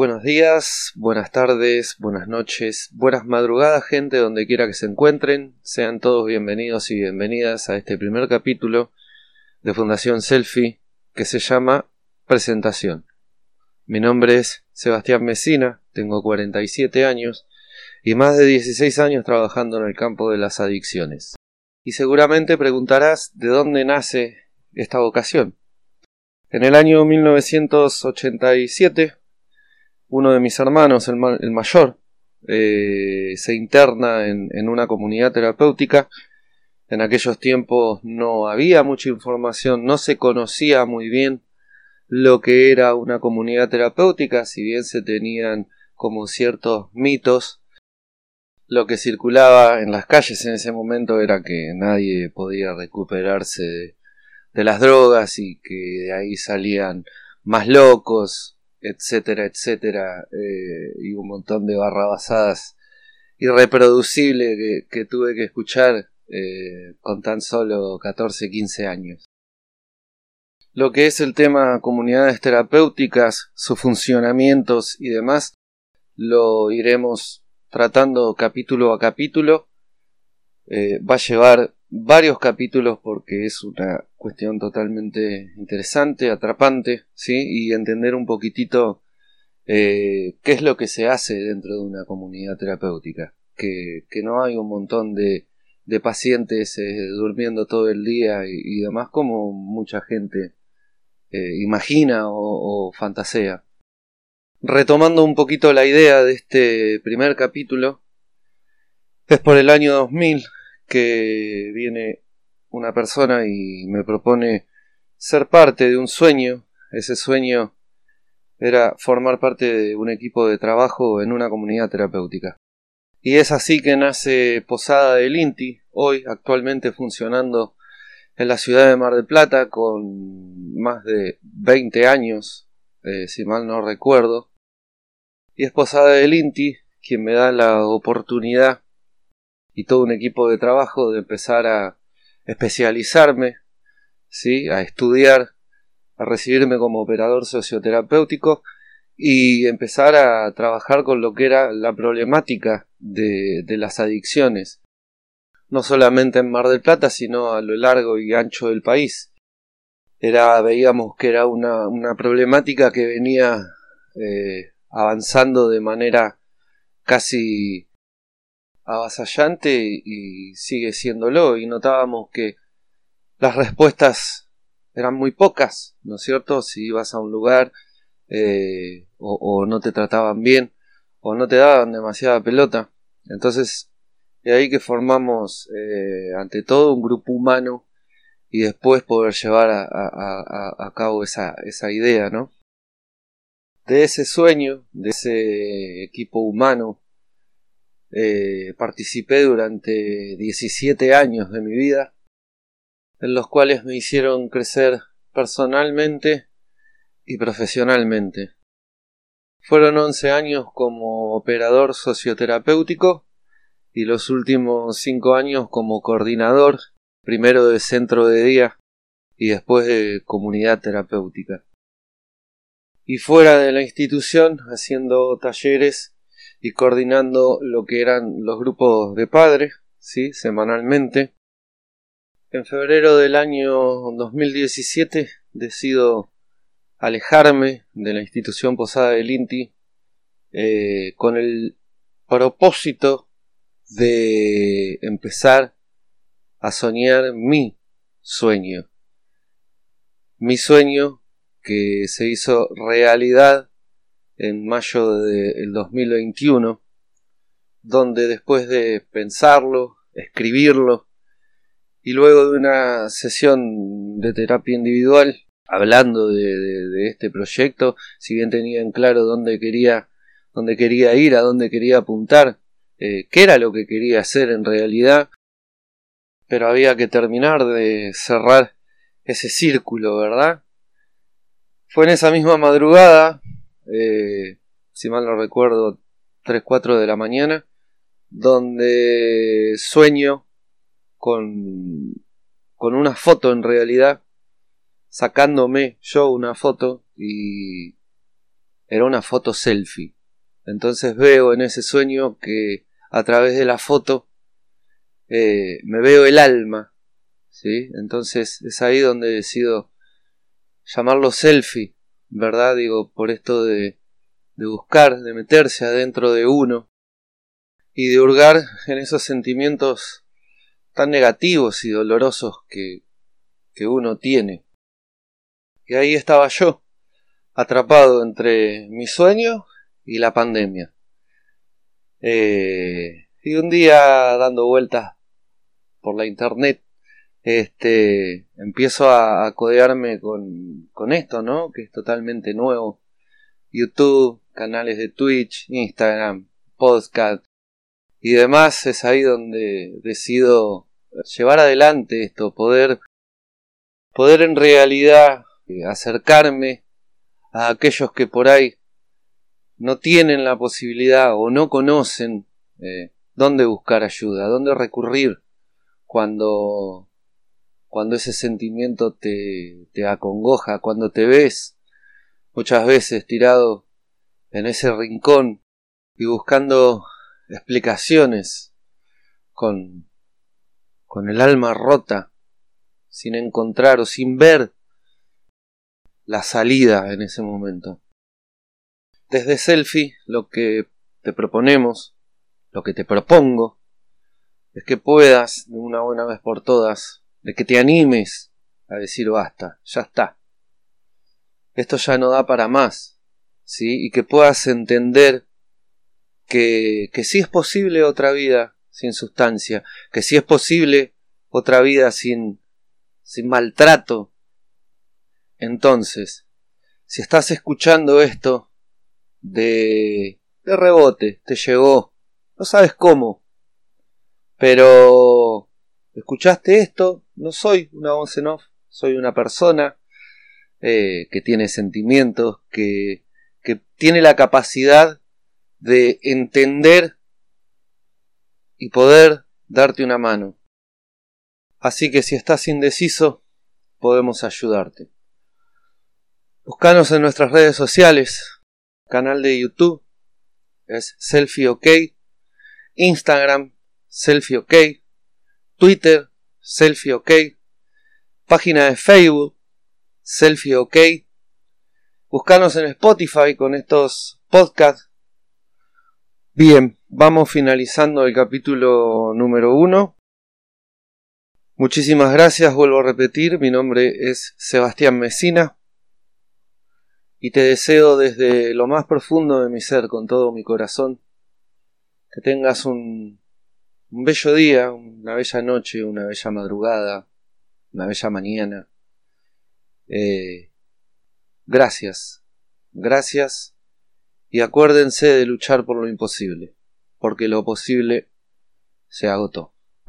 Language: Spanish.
Buenos días, buenas tardes, buenas noches, buenas madrugadas gente donde quiera que se encuentren. Sean todos bienvenidos y bienvenidas a este primer capítulo de Fundación Selfie que se llama Presentación. Mi nombre es Sebastián Mesina, tengo 47 años y más de 16 años trabajando en el campo de las adicciones. Y seguramente preguntarás de dónde nace esta vocación. En el año 1987 uno de mis hermanos, el, mayor, eh, se interna en, una comunidad terapéutica. En aquellos tiempos no había mucha información, no se conocía muy bien lo que era una comunidad terapéutica, si bien se tenían como ciertos mitos. Lo que circulaba en las calles en ese momento era que nadie podía recuperarse de, de las drogas y que de ahí salían más locos, etcétera, etcétera, eh, y un montón de barrabasadas irreproducibles que, que tuve que escuchar eh, con tan solo 14, 15 años. Lo que es el tema comunidades terapéuticas, sus funcionamientos y demás, lo iremos tratando capítulo a capítulo. Eh, va a llevar varios capítulos porque es una cuestión totalmente interesante, atrapante, ¿sí? Y entender un poquitito eh, qué es lo que se hace dentro de una comunidad terapéutica. Que, que no hay un montón de, de pacientes eh, durmiendo todo el día y, demás como mucha gente eh, imagina o, o fantasea. Retomando un poquito la idea de este primer capítulo, es por el año 2000 que viene una persona y me propone ser parte de un sueño. Ese sueño era formar parte de un equipo de trabajo en una comunidad terapéutica. Y es así que nace Posada del Inti, hoy actualmente funcionando en la ciudad de Mar del Plata con más de 20 años, eh, si mal no recuerdo. Y es Posada del Inti quien me da la oportunidad y todo un equipo de trabajo de empezar a especializarme, ¿sí? a estudiar, a recibirme como operador socioterapéutico y empezar a trabajar con lo que era la problemática de, las adicciones, no solamente en Mar del Plata, sino a lo largo y ancho del país. Era, veíamos que era una, una problemática que venía eh, avanzando de manera casi avasallante y sigue siéndolo y notábamos que las respuestas eran muy pocas, ¿no es cierto? Si ibas a un lugar eh, o, no te trataban bien o no te daban demasiada pelota. Entonces, de ahí que formamos eh, ante todo un grupo humano y después poder llevar a, a cabo esa, esa idea, ¿no? De ese sueño, de ese equipo humano eh, participé durante 17 años de mi vida, en los cuales me hicieron crecer personalmente y profesionalmente. Fueron 11 años como operador socioterapéutico y los últimos 5 años como coordinador, primero de centro de día y después de comunidad terapéutica. Y fuera de la institución, haciendo talleres y coordinando lo que eran los grupos de padres, ¿sí? semanalmente. En febrero del año 2017 decido alejarme de la institución posada del INTI eh, con el propósito de empezar a soñar mi sueño. Mi sueño que se hizo realidad en mayo del 2021, donde después de pensarlo, escribirlo, y luego de una sesión de terapia individual, hablando de, este proyecto, si bien tenía en claro dónde quería, dónde quería ir, a dónde quería apuntar, eh, qué era lo que quería hacer en realidad, pero había que terminar de cerrar ese círculo, ¿verdad? Fue en esa misma madrugada eh, si mal no recuerdo, 3-4 de la mañana, donde sueño con, con una foto en realidad, sacándome yo una foto y era una foto selfie. Entonces veo en ese sueño que a través de la foto eh, me veo el alma, ¿sí? Entonces es ahí donde decido llamarlo selfie, ¿verdad? Digo, por esto de, de buscar, de meterse adentro de uno y de hurgar en esos sentimientos tan negativos y dolorosos que, que uno tiene. Y ahí estaba yo, atrapado entre mi sueño y la pandemia. Eh, y un día dando vueltas por la internet, este, empiezo a, codearme con, con esto, ¿no? Que es totalmente nuevo. YouTube, canales de Twitch, Instagram, podcast y demás, es ahí donde decido llevar adelante esto, poder, poder en realidad eh, acercarme a aquellos que por ahí no tienen la posibilidad o no conocen eh, dónde buscar ayuda, dónde recurrir cuando, cuando ese sentimiento te, te acongoja, cuando te ves muchas veces tirado en ese rincón y buscando explicaciones con, con el alma rota, sin encontrar o sin ver la salida en ese momento. Desde Selfie lo que te proponemos, lo que te propongo, es que puedas de una buena vez por todas, de que te animes a decir basta, ya está. Esto ya no da para más, ¿sí? Y que puedas entender que, que sí es posible otra vida sin sustancia, que sí es posible otra vida sin, sin maltrato, entonces, si estás escuchando esto de, de rebote, te llegó, no sabes cómo, pero escuchaste esto, no soy una voz en off, soy una persona eh, que tiene sentimientos, que, que tiene la capacidad de entender y poder darte una mano. Así que si estás indeciso, podemos ayudarte. Buscanos en nuestras redes sociales, canal de YouTube es Selfie OK, Instagram Selfie OK, Twitter Selfie OK, página de Facebook Selfie OK. Buscanos en Spotify con estos podcasts. Bien, vamos finalizando el capítulo número uno. Muchísimas gracias, vuelvo a repetir, mi nombre es Sebastián Mesina y te deseo desde lo más profundo de mi ser, con todo mi corazón, que tengas un, un bello día, una bella noche, una bella madrugada, una bella mañana. Eh, gracias, gracias y acuérdense de luchar por lo imposible, porque lo posible se agotó.